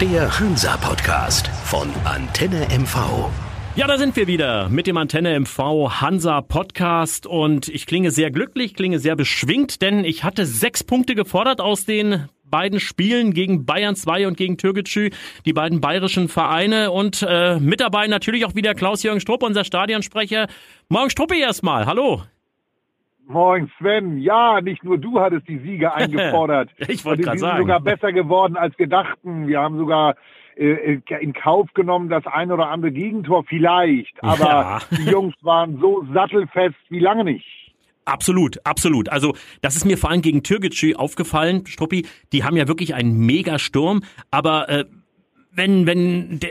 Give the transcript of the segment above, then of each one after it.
Der Hansa-Podcast von Antenne MV. Ja, da sind wir wieder mit dem Antenne MV Hansa Podcast und ich klinge sehr glücklich, klinge sehr beschwingt, denn ich hatte sechs Punkte gefordert aus den beiden Spielen gegen Bayern 2 und gegen Türkgücü, die beiden bayerischen Vereine und äh, mit dabei natürlich auch wieder Klaus-Jürgen Strupp, unser Stadionsprecher. Morgen Struppi erstmal, hallo. Moin Sven, ja, nicht nur du hattest die Siege eingefordert. ich wollte gerade sagen. sind sogar besser geworden als wir dachten. Wir haben sogar äh, in Kauf genommen das ein oder andere Gegentor vielleicht, aber ja. die Jungs waren so sattelfest wie lange nicht. Absolut, absolut. Also das ist mir vor allem gegen Türkgücü aufgefallen, Struppi. Die haben ja wirklich einen Megasturm, aber äh, wenn wenn der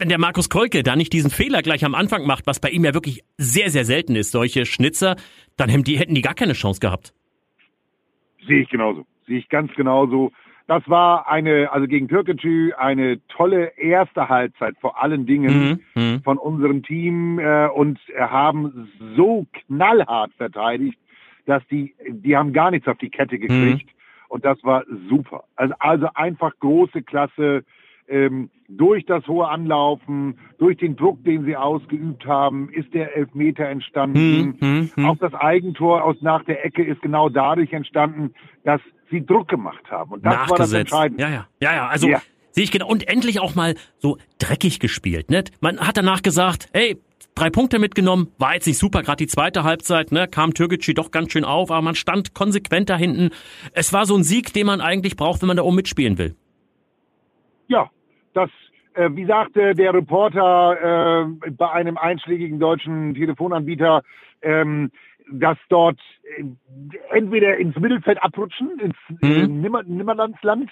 wenn der Markus Kolke da nicht diesen Fehler gleich am Anfang macht, was bei ihm ja wirklich sehr, sehr selten ist, solche Schnitzer, dann hätten die, hätten die gar keine Chance gehabt. Sehe ich genauso. Sehe ich ganz genauso. Das war eine, also gegen Türkgücü, eine tolle erste Halbzeit vor allen Dingen mhm, mhm. von unserem Team äh, und haben so knallhart verteidigt, dass die, die haben gar nichts auf die Kette gekriegt mhm. und das war super. Also, also einfach große Klasse. Ähm, durch das hohe Anlaufen, durch den Druck, den sie ausgeübt haben, ist der Elfmeter entstanden. Hm, hm, Auch das Eigentor aus nach der Ecke ist genau dadurch entstanden, dass sie Druck gemacht haben. Und das war das Entscheidende. Ja, ja, ja, ja. Also ja. sehe ich genau. Und endlich auch mal so dreckig gespielt. Ne? Man hat danach gesagt, hey, drei Punkte mitgenommen, war jetzt nicht super, gerade die zweite Halbzeit, ne, kam Türkgücü doch ganz schön auf, aber man stand konsequent da hinten. Es war so ein Sieg, den man eigentlich braucht, wenn man da oben mitspielen will. Ja, das äh, wie sagte der Reporter äh, bei einem einschlägigen deutschen Telefonanbieter, ähm, dass dort äh, entweder ins Mittelfeld abrutschen, ins mhm. Nimmer, Nimmerlandsland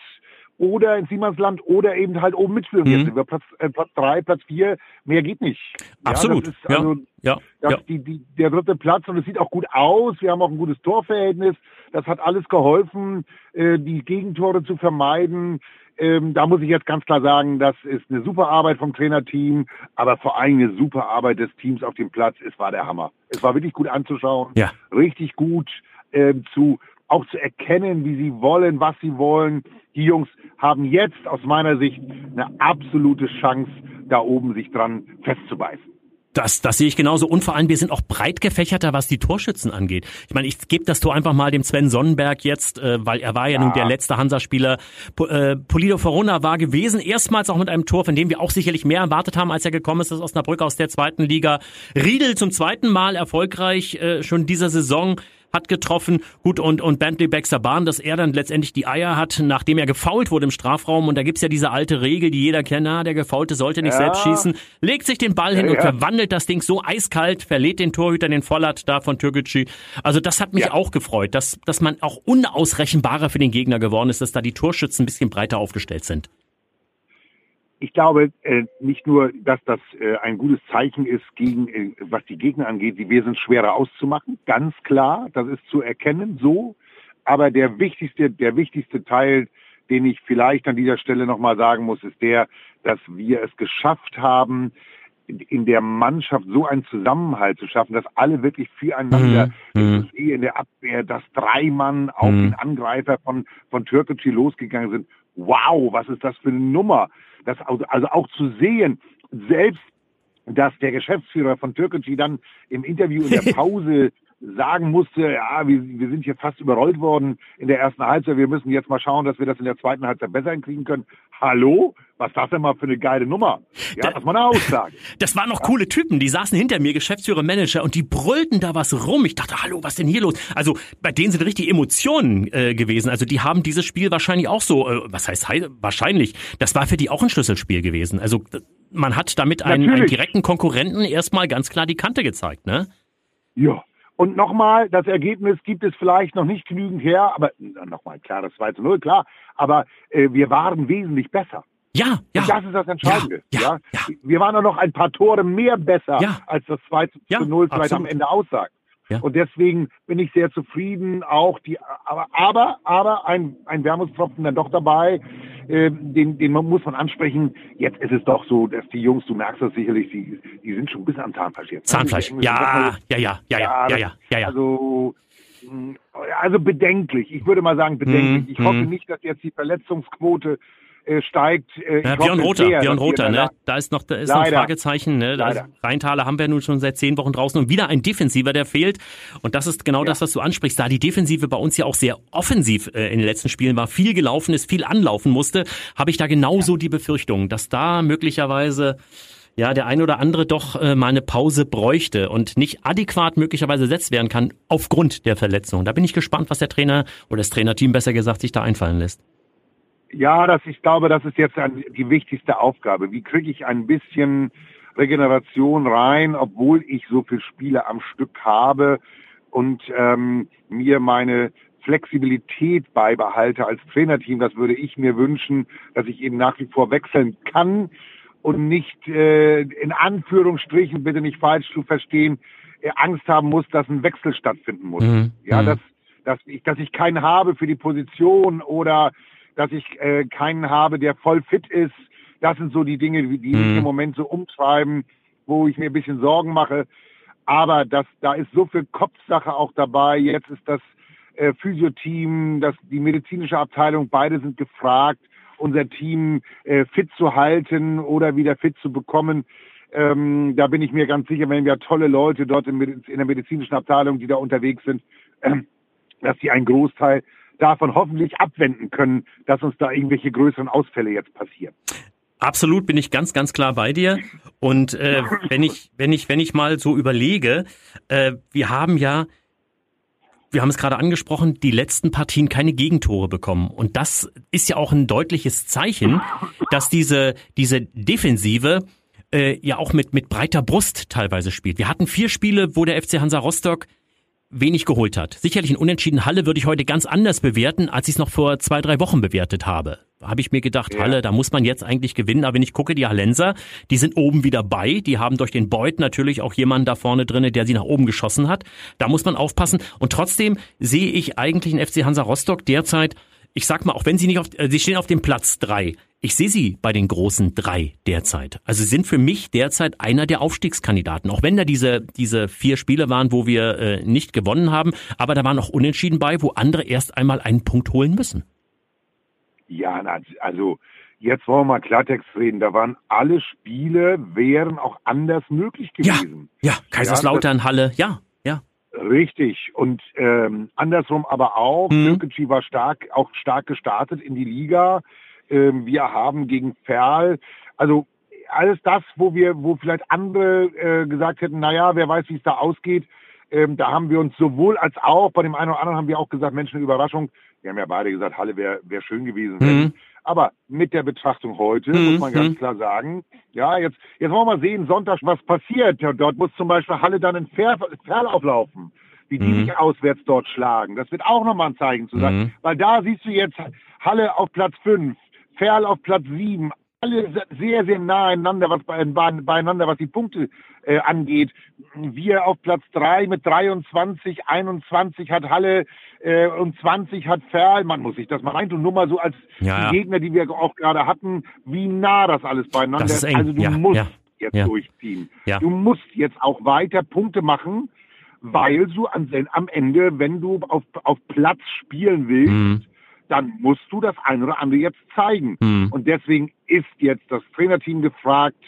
oder ins Niemandsland oder eben halt oben mitführen. Mhm. Jetzt sind wir Platz, äh, Platz drei, Platz vier, mehr geht nicht. Absolut. Ja, das ist also ja, ja, ja. Die, die, der dritte Platz und es sieht auch gut aus. Wir haben auch ein gutes Torverhältnis. Das hat alles geholfen, äh, die Gegentore zu vermeiden. Ähm, da muss ich jetzt ganz klar sagen, das ist eine super Arbeit vom Trainerteam, aber vor allem eine super Arbeit des Teams auf dem Platz. Es war der Hammer. Es war wirklich gut anzuschauen, ja. richtig gut ähm, zu auch zu erkennen, wie sie wollen, was sie wollen. Die Jungs haben jetzt aus meiner Sicht eine absolute Chance, da oben sich dran festzubeißen. Das, das sehe ich genauso. Und vor allem, wir sind auch breit gefächerter, was die Torschützen angeht. Ich meine, ich gebe das Tor einfach mal dem Sven Sonnenberg jetzt, äh, weil er war ja, ja. nun der letzte Hansa-Spieler. Po, äh, Polido Verona war gewesen, erstmals auch mit einem Tor, von dem wir auch sicherlich mehr erwartet haben, als er gekommen ist, aus Osnabrück aus der zweiten Liga. Riedel zum zweiten Mal erfolgreich äh, schon dieser Saison hat getroffen. Gut, und, und Bentley Baxter Bahn, dass er dann letztendlich die Eier hat, nachdem er gefault wurde im Strafraum. Und da gibt's ja diese alte Regel, die jeder kennt, na, der Gefaulte sollte nicht ja. selbst schießen. Legt sich den Ball hin ja, und verwandelt das Ding so eiskalt, verlädt den Torhüter, den Vollert da von Türkgücü. Also das hat mich ja. auch gefreut, dass, dass man auch unausrechenbarer für den Gegner geworden ist, dass da die Torschützen ein bisschen breiter aufgestellt sind ich glaube äh, nicht nur, dass das äh, ein gutes Zeichen ist, gegen, äh, was die Gegner angeht, die wir sind schwerer auszumachen, ganz klar, das ist zu erkennen, so. Aber der wichtigste, der wichtigste Teil, den ich vielleicht an dieser Stelle nochmal sagen muss, ist der, dass wir es geschafft haben, in der Mannschaft so einen Zusammenhalt zu schaffen, dass alle wirklich füreinander, mhm. sehe in der Abwehr, dass drei Mann auf mhm. den Angreifer von, von Türkgücü losgegangen sind. Wow, was ist das für eine Nummer? Das also, auch zu sehen, selbst dass der Geschäftsführer von Türkgücü dann im Interview in der Pause sagen musste, ja, wir, wir sind hier fast überrollt worden in der ersten Halbzeit, wir müssen jetzt mal schauen, dass wir das in der zweiten Halbzeit besser hinkriegen können. Hallo? Was das denn mal für eine geile Nummer? Ja, da, das war eine Aussage. Das waren noch ja. coole Typen, die saßen hinter mir, Geschäftsführer, Manager, und die brüllten da was rum. Ich dachte, hallo, was denn hier los? Also bei denen sind richtig Emotionen äh, gewesen. Also die haben dieses Spiel wahrscheinlich auch so, äh, was heißt wahrscheinlich, das war für die auch ein Schlüsselspiel gewesen. Also man hat damit einen, einen direkten Konkurrenten erstmal ganz klar die Kante gezeigt, ne? Ja, und nochmal, das Ergebnis gibt es vielleicht noch nicht genügend her, aber nochmal, klar, das 2 zu 0, klar, aber äh, wir waren wesentlich besser. Ja, ja. Und das ist das Entscheidende. Ja, ja, ja. Wir waren auch noch ein paar Tore mehr besser, als das 2 zu 0 vielleicht am Ende aussagt. Ja. Und deswegen bin ich sehr zufrieden. Auch die, aber, aber, aber ein, ein Wermutstropfen dann doch dabei, äh, den, den muss man ansprechen. Jetzt ist es doch so, dass die Jungs, du merkst das sicherlich, die, die sind schon ein bisschen am Zahnfleisch jetzt. Zahnfleisch, ja, ja, ja, ja, ja, ja, ja, ja, Also Also bedenklich. Ich würde mal sagen bedenklich. Ich hoffe nicht, dass jetzt die Verletzungsquote steigt. Äh, ja, Björn Rother, sehr, Björn Rother, ne? Da ist noch, da ist noch ein Fragezeichen, ne? Da Rheintaler haben wir nun schon seit zehn Wochen draußen und wieder ein Defensiver, der fehlt. Und das ist genau ja. das, was du ansprichst. Da die Defensive bei uns ja auch sehr offensiv äh, in den letzten Spielen war, viel gelaufen ist, viel anlaufen musste, habe ich da genauso ja. die Befürchtung, dass da möglicherweise ja, der ein oder andere doch äh, mal eine Pause bräuchte und nicht adäquat möglicherweise ersetzt werden kann aufgrund der Verletzung. Da bin ich gespannt, was der Trainer oder das Trainerteam besser gesagt sich da einfallen lässt. Ja, das, ich glaube, das ist jetzt die wichtigste Aufgabe. Wie kriege ich ein bisschen Regeneration rein, obwohl ich so viele Spiele am Stück habe und ähm, mir meine Flexibilität beibehalte als Trainerteam. Das würde ich mir wünschen, dass ich eben nach wie vor wechseln kann und nicht äh, in Anführungsstrichen, bitte nicht falsch zu verstehen, äh, Angst haben muss, dass ein Wechsel stattfinden muss. Mhm. Ja, mhm. dass, dass ich, dass ich keinen habe für die Position oder dass ich äh, keinen habe, der voll fit ist. Das sind so die Dinge, die mich mhm. im Moment so umtreiben, wo ich mir ein bisschen Sorgen mache. Aber das, da ist so viel Kopfsache auch dabei. Jetzt ist das äh, Physioteam, das, die medizinische Abteilung, beide sind gefragt, unser Team äh, fit zu halten oder wieder fit zu bekommen. Ähm, da bin ich mir ganz sicher, wenn wir tolle Leute dort in, in der medizinischen Abteilung, die da unterwegs sind, äh, dass sie einen Großteil davon hoffentlich abwenden können, dass uns da irgendwelche größeren Ausfälle jetzt passieren. Absolut bin ich ganz, ganz klar bei dir. Und äh, wenn ich, wenn ich, wenn ich mal so überlege, äh, wir haben ja, wir haben es gerade angesprochen, die letzten Partien keine Gegentore bekommen. Und das ist ja auch ein deutliches Zeichen, dass diese, diese Defensive äh, ja auch mit, mit breiter Brust teilweise spielt. Wir hatten vier Spiele, wo der FC Hansa Rostock wenig geholt hat. Sicherlich in Unentschieden Halle würde ich heute ganz anders bewerten, als ich es noch vor zwei, drei Wochen bewertet habe. Da habe ich mir gedacht, ja. Halle, da muss man jetzt eigentlich gewinnen. Aber wenn ich gucke, die Hallenser, die sind oben wieder bei. Die haben durch den Beut natürlich auch jemanden da vorne drinne, der sie nach oben geschossen hat. Da muss man aufpassen. Und trotzdem sehe ich eigentlich in FC Hansa Rostock derzeit, ich sag mal, auch wenn sie nicht auf, äh, sie stehen auf dem Platz drei. Ich sehe sie bei den großen drei derzeit. Also sind für mich derzeit einer der Aufstiegskandidaten. Auch wenn da diese, diese vier Spiele waren, wo wir äh, nicht gewonnen haben, aber da waren auch Unentschieden bei, wo andere erst einmal einen Punkt holen müssen. Ja, also jetzt wollen wir mal Klartext reden. Da waren alle Spiele, wären auch anders möglich gewesen. Ja, ja Kaiserslautern, ja, Halle, ja. Richtig. Und ähm, andersrum aber auch. Mhm. war stark, auch stark gestartet in die Liga. Ähm, wir haben gegen Ferl, also alles das, wo wir, wo vielleicht andere äh, gesagt hätten, naja, wer weiß, wie es da ausgeht, ähm, da haben wir uns sowohl als auch, bei dem einen oder anderen haben wir auch gesagt, Mensch, eine Überraschung. Wir haben ja beide gesagt, Halle wäre wär schön gewesen. Mhm. Aber mit der Betrachtung heute mhm. muss man ganz mhm. klar sagen, ja, jetzt, jetzt wollen wir mal sehen, Sonntag, was passiert. Dort muss zum Beispiel Halle dann in Ferl, Ferl auflaufen wie die mhm. sich auswärts dort schlagen. Das wird auch nochmal ein Zeichen zu sein. Mhm. Weil da siehst du jetzt Halle auf Platz 5, Ferl auf Platz 7, alle sehr, sehr nah einander, was bei, beieinander, was die Punkte äh, angeht. Wir auf Platz 3 mit 23, 21 hat Halle äh, und 20 hat Ferl. Man muss sich das mal reintun, nur mal so als ja, die Gegner, die wir auch gerade hatten, wie nah das alles beieinander ist. Also du ja, musst ja, jetzt durchziehen. Du musst jetzt auch weiter Punkte machen, weil du am, am Ende, wenn du auf, auf Platz spielen willst, mhm dann musst du das eine oder andere jetzt zeigen. Mhm. Und deswegen ist jetzt das Trainerteam gefragt,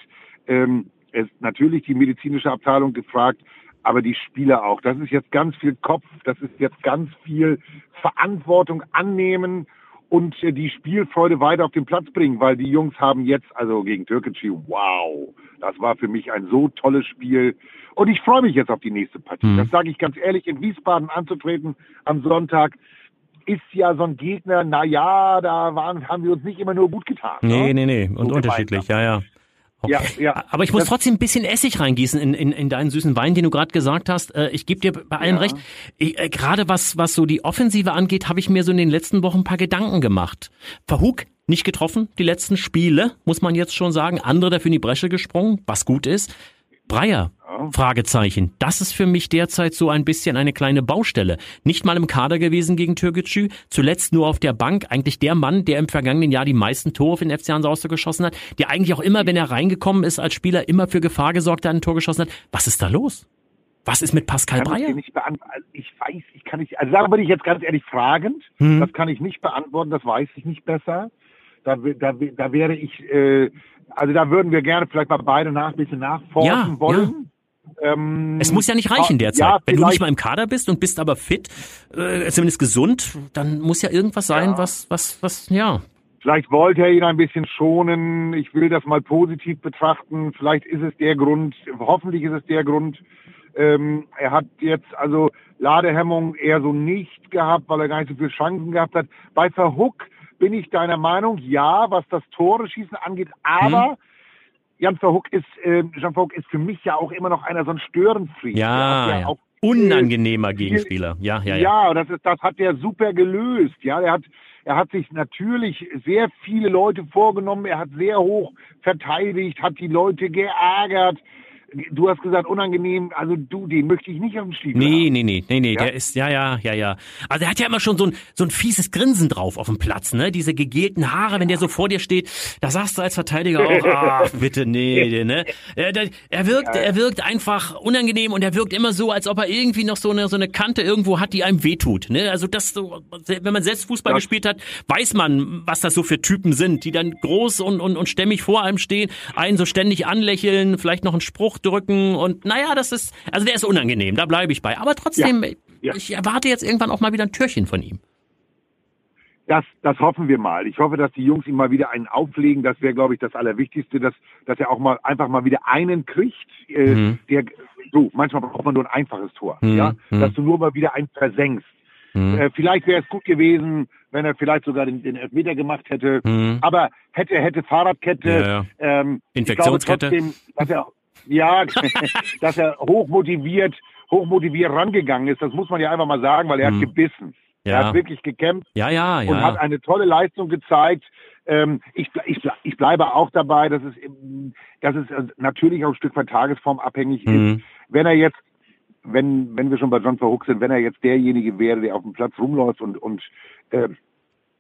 ähm, ist natürlich die medizinische Abteilung gefragt, aber die Spieler auch. Das ist jetzt ganz viel Kopf, das ist jetzt ganz viel Verantwortung annehmen und äh, die Spielfreude weiter auf den Platz bringen, weil die Jungs haben jetzt, also gegen Türkgücü, wow, das war für mich ein so tolles Spiel. Und ich freue mich jetzt auf die nächste Partie. Mhm. Das sage ich ganz ehrlich, in Wiesbaden anzutreten am Sonntag ist ja so ein Gegner, na ja, da waren, haben wir uns nicht immer nur gut getan. Nee, ne? nee, nee, und so unterschiedlich, ja, ja. Okay. Ja, ja. Aber ich muss das, trotzdem ein bisschen Essig reingießen in, in, in deinen süßen Wein, den du gerade gesagt hast. Äh, ich gebe dir bei allem ja. recht. äh, gerade was, was so die Offensive angeht, habe ich mir so in den letzten Wochen ein paar Gedanken gemacht. Verhug nicht getroffen, die letzten Spiele, muss man jetzt schon sagen. Andere dafür in die Bresche gesprungen, was gut ist. Breyer Fragezeichen. Das ist für mich derzeit so ein bisschen eine kleine Baustelle. Nicht mal im Kader gewesen gegen Türkgücü, zuletzt nur auf der Bank. Eigentlich der Mann, der im vergangenen Jahr die meisten Tore für den FC Hansa Rostock geschossen hat, der eigentlich auch immer, wenn er reingekommen ist als Spieler, immer für Gefahr gesorgt hat, ein Tor geschossen hat. Was ist da los? Was ist mit Pascal kann ich Breyer? dir nicht beantworten. Ich weiß, ich kann nicht, also da bin ich jetzt ganz ehrlich fragend. Hm. Das kann ich nicht beantworten, das weiß ich nicht besser. Da, da, da wäre ich, äh, also da würden wir gerne vielleicht mal beide nach, ein bisschen nachforschen Ja, wollen. Ähm, Es muss ja nicht reichen derzeit. ja, Wenn du nicht mal im Kader bist und bist aber fit, äh, zumindest gesund, dann muss ja irgendwas sein, Ja. was, was, was, ja. Vielleicht wollte er ihn ein bisschen schonen. Ich will das mal positiv betrachten. Vielleicht ist es der Grund, hoffentlich ist es der Grund. Ähm, er hat jetzt also Ladehemmung eher so nicht gehabt, weil er gar nicht so viele Chancen gehabt hat. Bei Verhook bin ich deiner Meinung, ja, was das Tore schießen angeht, aber Jan Verhook ist, äh, Jan Verhoek ist für mich ja auch immer noch einer so ein Störenfried. Ja, hat ja. auch Unangenehmer viel- Gegenspieler. Ja, ja, ja. ja, das ist, das hat er super gelöst. Ja, er hat, er hat sich natürlich sehr viele Leute vorgenommen. Er hat sehr hoch verteidigt, hat die Leute geärgert. Du hast gesagt unangenehm. Also du, den möchte ich nicht auf dem Stiefel Nee, haben. nee, nee, nee, nee, Ja? der ist, ja, ja, ja, ja. Also er hat ja immer schon so ein, so ein fieses Grinsen drauf auf dem Platz, ne? Diese gegelten Haare, wenn der so vor dir steht, da sagst du als Verteidiger auch, ach, bitte, nee, ne? Er, der- er wirkt, er wirkt einfach unangenehm und er wirkt immer so, als ob er irgendwie noch so eine, so eine Kante irgendwo hat, die einem wehtut, ne? Also das so, wenn man selbst Fußball Das- gespielt hat, weiß man, was das so für Typen sind, die dann groß und, und, und stämmig vor einem stehen, einen so ständig anlächeln, vielleicht noch einen Spruch drücken und naja, das ist, also der ist unangenehm, da bleibe ich bei. Aber trotzdem, Ja. ich erwarte jetzt irgendwann auch mal wieder ein Türchen von ihm. Das, das hoffen wir mal. Ich hoffe, dass die Jungs ihm mal wieder einen auflegen. Das wäre, glaube ich, das Allerwichtigste, dass, dass er auch mal einfach mal wieder einen kriegt. Äh, Mhm. Der, so, manchmal braucht man nur ein einfaches Tor. Mhm. Ja, Mhm. dass du nur mal wieder einen versenkst. Mhm. Äh, vielleicht wäre es gut gewesen, wenn er vielleicht sogar den, den Elfmeter gemacht hätte. Mhm. Aber hätte, hätte Fahrradkette, Ja, ja. Ähm, Infektionskette. Trotzdem, dass er, ja, dass er hochmotiviert, hochmotiviert rangegangen ist. Das muss man ja einfach mal sagen, weil er Mhm. hat gebissen. Ja. Er hat wirklich gekämpft Ja, ja, und hat ja. eine tolle Leistung gezeigt. Ähm, ich, ich, ich bleibe auch dabei, dass es, dass es äh, natürlich auch ein Stück weit tagesformabhängig Mhm. ist. Wenn er jetzt, wenn, wenn wir schon bei John Verhook sind, wenn er jetzt derjenige wäre, der auf dem Platz rumläuft und, und äh,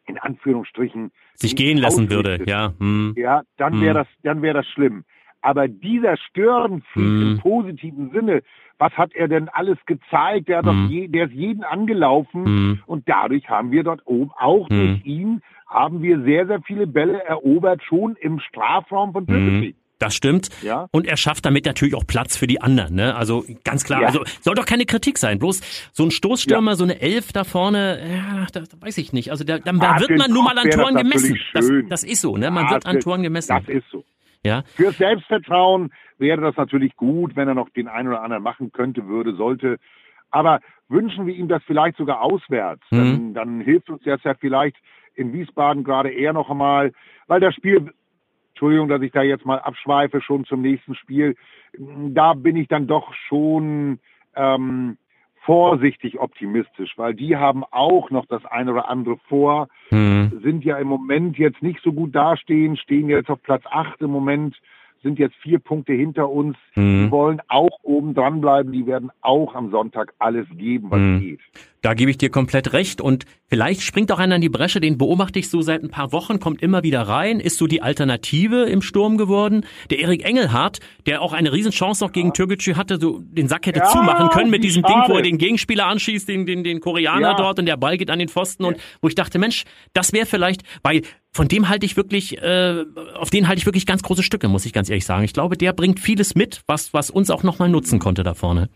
in Anführungsstrichen Sich gehen lassen würde, ja. Hm. ja, dann wäre das, dann wäre das schlimm. Aber dieser Störenfried Hm. im positiven Sinne, was hat er denn alles gezeigt? Der hat doch je, der ist jeden angelaufen Hm. und dadurch haben wir dort oben, auch Hm. durch ihn, haben wir sehr, sehr viele Bälle erobert, schon im Strafraum von Türkei. Das stimmt. Ja. Und er schafft damit natürlich auch Platz für die anderen. Ne? Also ganz klar, Ja. also soll doch keine Kritik sein. Bloß so ein Stoßstürmer, so eine Elf da vorne, ja, da, da weiß ich nicht. Also da, da Ah, wird man nun mal an Toren gemessen. Das, das ist so, ne? Man Ah, wird an Toren gemessen. Das ist so. Ja. Fürs Selbstvertrauen wäre das natürlich gut, wenn er noch den einen oder anderen machen könnte, würde, sollte. Aber wünschen wir ihm das vielleicht sogar auswärts. Mhm. Dann, dann hilft uns das ja vielleicht in Wiesbaden gerade eher noch einmal, weil das Spiel, Entschuldigung, dass ich da jetzt mal abschweife, schon zum nächsten Spiel, da bin ich dann doch schon ähm, vorsichtig optimistisch, weil die haben auch noch das eine oder andere vor Hm. sind ja im Moment jetzt nicht so gut dastehen, stehen jetzt auf Platz 8 im Moment, sind jetzt vier Punkte hinter uns. Mhm. Die wollen auch oben dran bleiben, die werden auch am Sonntag alles geben, was Mhm. geht. Da gebe ich dir komplett recht und vielleicht springt auch einer in die Bresche, den beobachte ich so seit ein paar Wochen, kommt immer wieder rein, ist so die Alternative im Sturm geworden. Der Erik Engelhardt, der auch eine Riesenchance noch gegen Türkgücü hatte, so den Sack hätte Ja, zumachen können mit diesem Ding, wo er den Gegenspieler anschießt, den, den, den Koreaner Ja. dort und der Ball geht an den Pfosten und wo ich dachte, Mensch, das wäre vielleicht, weil von dem halte ich wirklich, äh, auf den halte ich wirklich ganz große Stücke, muss ich ganz ehrlich sagen. Ich glaube, der bringt vieles mit, was, was uns auch nochmal nutzen konnte da vorne.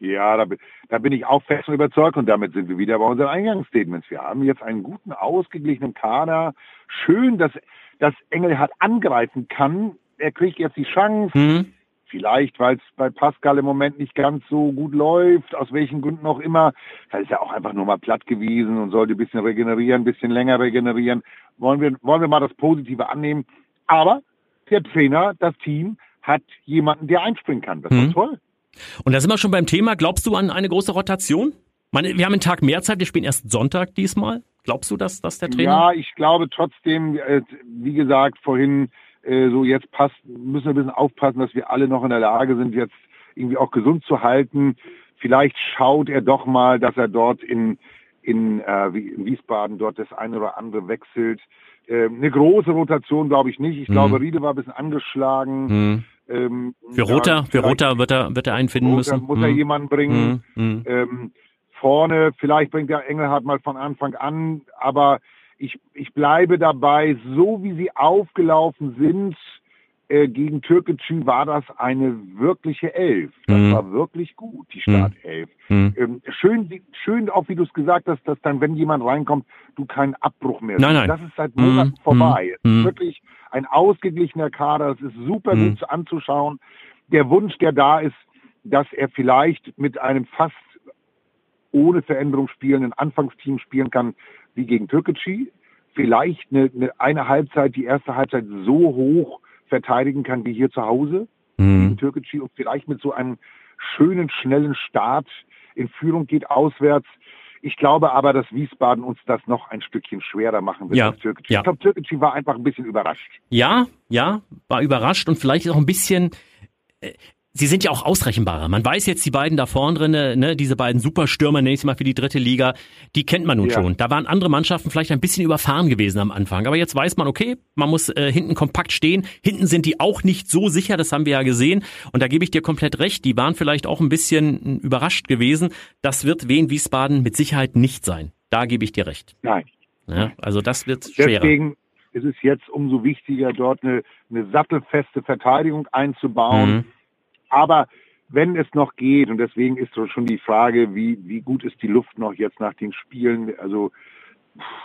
Ja, da, bin- da bin ich auch fest und überzeugt und damit sind wir wieder bei unseren Eingangsstatements. Wir haben jetzt einen guten, ausgeglichenen Kader. Schön, dass, dass Engelhardt angreifen kann. Er kriegt jetzt die Chance. Hm? Vielleicht, weil es bei Pascal im Moment nicht ganz so gut läuft, aus welchen Gründen auch immer. Da ist er auch einfach nur mal platt gewesen und sollte ein bisschen regenerieren, ein bisschen länger regenerieren. Wollen wir, wollen wir mal das Positive annehmen. Aber der Trainer, das Team, hat jemanden, der einspringen kann. Das ist Mhm. toll. Und da sind wir schon beim Thema. Glaubst du an eine große Rotation? Meine, wir haben einen Tag mehr Zeit, wir spielen erst Sonntag diesmal. Glaubst du, dass, dass der Trainer? Ja, ich glaube trotzdem, äh, wie gesagt, vorhin, äh, so jetzt passt, müssen wir ein bisschen aufpassen, dass wir alle noch in der Lage sind, jetzt irgendwie auch gesund zu halten. Vielleicht schaut er doch mal, dass er dort in, in, äh, in Wiesbaden dort das eine oder andere wechselt. Äh, eine große Rotation glaube ich nicht. Ich Mhm. glaube, Riede war ein bisschen angeschlagen. Hm. Ähm, für Rota, für Rota wird er, wird er einen finden Rota müssen. Muss er hm. jemanden bringen. Hm. Ähm, vorne, vielleicht bringt der Engelhardt mal von Anfang an, aber ich, ich bleibe dabei, so wie sie aufgelaufen sind, äh, gegen Türkgücü war das eine wirkliche Elf. Das mhm. war wirklich gut, die Startelf. Mhm. Ähm, schön, schön auch, wie du es gesagt hast, dass dann, wenn jemand reinkommt, du keinen Abbruch mehr nein, nein. Das ist seit Monaten mhm. vorbei. Mhm. wirklich ein ausgeglichener Kader. Es ist super mhm. gut anzuschauen. Der Wunsch, der da ist, dass er vielleicht mit einem fast ohne Veränderung spielenden Anfangsteam spielen kann, wie gegen Türkgücü. Vielleicht eine, eine, eine Halbzeit, die erste Halbzeit so hoch verteidigen kann wie hier zu Hause mhm. in Türkgücü und vielleicht mit so einem schönen, schnellen Start in Führung geht auswärts. Ich glaube aber, dass Wiesbaden uns das noch ein Stückchen schwerer machen wird ja, Türkgücü. Ja. Ich glaube, Türkgücü war einfach ein bisschen überrascht. Ja, ja, war überrascht und vielleicht auch ein bisschen, äh, sie sind ja auch ausrechenbarer. Man weiß jetzt, die beiden da vorne drin, ne, diese beiden Superstürmer, nächstes Mal für die dritte Liga, die kennt man nun ja. schon. Da waren andere Mannschaften vielleicht ein bisschen überfahren gewesen am Anfang. Aber jetzt weiß man, okay, man muss äh, hinten kompakt stehen. Hinten sind die auch nicht so sicher, das haben wir ja gesehen. Und da gebe ich dir komplett recht. Die waren vielleicht auch ein bisschen hm, überrascht gewesen. Das wird Wien Wiesbaden mit Sicherheit nicht sein. Da gebe ich dir recht. Nein. Ja, also das wird schwerer. Deswegen ist es jetzt umso wichtiger, dort eine, eine sattelfeste Verteidigung einzubauen. Mhm aber wenn es noch geht, und deswegen ist so schon die Frage, wie, wie gut ist die Luft noch jetzt nach den Spielen? Also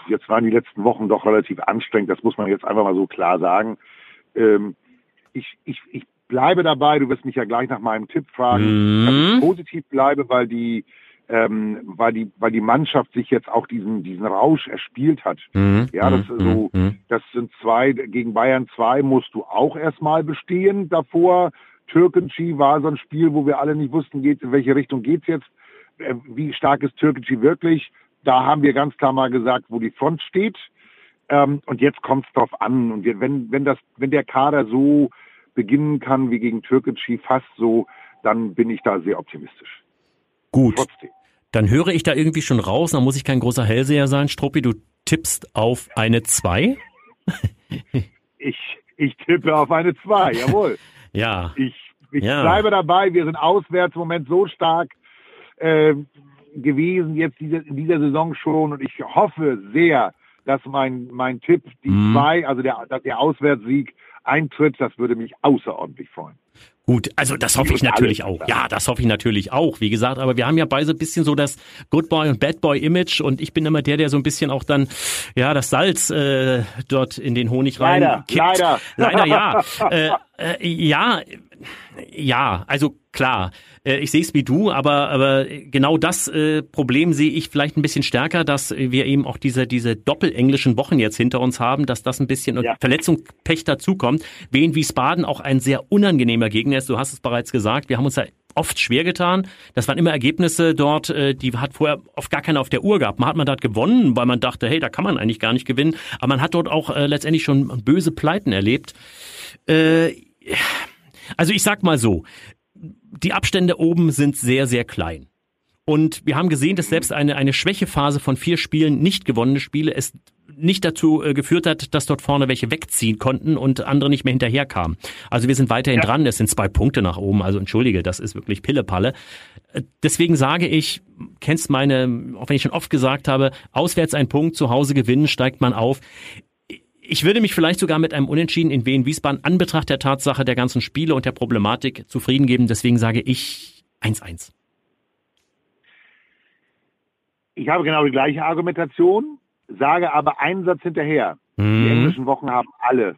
jetzt waren die letzten Wochen doch relativ anstrengend, das muss man jetzt einfach mal so klar sagen. Ähm, ich, ich, ich bleibe dabei, du wirst mich ja gleich nach meinem Tipp fragen, mhm. dass ich positiv bleibe, weil die, ähm, weil die, weil die Mannschaft sich jetzt auch diesen, diesen Rausch erspielt hat. Mhm. Ja, das mhm. so, mhm. das sind zwei, gegen Bayern zwei musst du auch erstmal bestehen davor. Türkgücü war so ein Spiel, wo wir alle nicht wussten, geht, in welche Richtung geht's jetzt, äh, wie stark ist Türkgücü wirklich. Da haben wir ganz klar mal gesagt, wo die Front steht. Ähm, und jetzt kommt es drauf an. Und wenn, wenn, das, wenn der Kader so beginnen kann wie gegen Türkgücü, fast so, dann bin ich da sehr optimistisch. Gut. Trotzdem. Dann höre ich da irgendwie schon raus, dann muss ich kein großer Hellseher sein. Struppi, du tippst auf eine 2? ich, ich tippe auf eine 2, jawohl. Ja. Ich, ich ja. bleibe dabei. Wir sind auswärts im Moment so stark äh, gewesen jetzt diese, in dieser Saison schon und ich hoffe sehr, dass mein, mein Tipp, die mhm. zwei, also der, der Auswärtssieg eintritt, das würde mich außerordentlich freuen. Gut, also das hoffe ich natürlich auch. Ja, das hoffe ich natürlich auch. Wie gesagt, aber wir haben ja beide so ein bisschen so das Good Boy und Bad Boy Image und ich bin immer der, der so ein bisschen auch dann ja das Salz äh, dort in den Honig rein leider, kippt. Leider, leider ja. äh, äh, ja, ja, also klar, äh, ich sehe es wie du, aber, aber genau das äh, Problem sehe ich vielleicht ein bisschen stärker, dass wir eben auch diese, diese doppelenglischen Wochen jetzt hinter uns haben, dass das ein bisschen ja. Verletzung, Pech dazukommt. Wien Wiesbaden auch ein sehr unangenehmer Gegner ist, du hast es bereits gesagt, wir haben uns da oft schwer getan. Das waren immer Ergebnisse dort, äh, die hat vorher oft gar keiner auf der Uhr gehabt. Man hat man dort gewonnen, weil man dachte, hey, da kann man eigentlich gar nicht gewinnen. Aber man hat dort auch äh, letztendlich schon böse Pleiten erlebt. Äh, also ich sag mal so, die Abstände oben sind sehr, sehr klein. Und wir haben gesehen, dass selbst eine, eine Schwächephase von vier Spielen, nicht gewonnene Spiele, es nicht dazu äh, geführt hat, dass dort vorne welche wegziehen konnten und andere nicht mehr hinterherkamen. Also wir sind weiterhin ja. dran. Es sind zwei Punkte nach oben. Also entschuldige, das ist wirklich Pillepalle. Äh, deswegen sage ich, kennst meine, auch wenn ich schon oft gesagt habe, auswärts ein Punkt, zu Hause gewinnen, steigt man auf. Ich würde mich vielleicht sogar mit einem Unentschieden in Wien Wiesbaden anbetracht der Tatsache der ganzen Spiele und der Problematik zufrieden geben. Deswegen sage ich 1-1. Ich habe genau die gleiche Argumentation, sage aber einen Satz hinterher. Mhm. Die englischen Wochen haben alle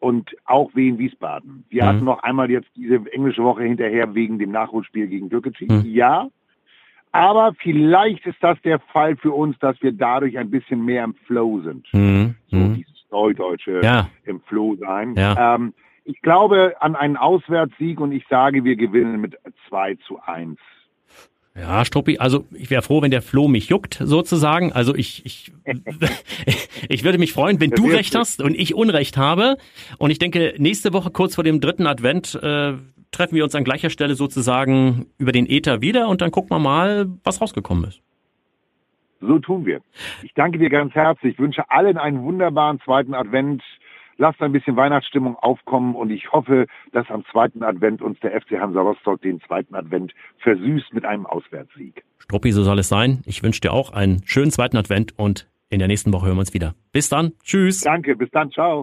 und auch Wien Wiesbaden. Wir mhm. hatten noch einmal jetzt diese englische Woche hinterher wegen dem Nachholspiel gegen Türkei. Mhm. Ja, aber vielleicht ist das der Fall für uns, dass wir dadurch ein bisschen mehr im Flow sind. Mhm. So mhm. dieses Neudeutsche ja. im Flow sein. Ja. Ähm, ich glaube an einen Auswärtssieg und ich sage, wir gewinnen mit 2 zu 1. Ja, Struppi, also ich wäre froh, wenn der Floh mich juckt, sozusagen. Also ich, ich, ich würde mich freuen, wenn du recht hast und ich Unrecht habe. Und ich denke, nächste Woche kurz vor dem dritten Advent äh, treffen wir uns an gleicher Stelle sozusagen über den Äther wieder und dann gucken wir mal, was rausgekommen ist. So tun wir. Ich danke dir ganz herzlich. Ich wünsche allen einen wunderbaren zweiten Advent. lasst ein bisschen Weihnachtsstimmung aufkommen und ich hoffe, dass am zweiten Advent uns der FC Hansa Rostock den zweiten Advent versüßt mit einem Auswärtssieg. Struppi, so soll es sein. Ich wünsche dir auch einen schönen zweiten Advent und in der nächsten Woche hören wir uns wieder. Bis dann. Tschüss. Danke, bis dann. Ciao.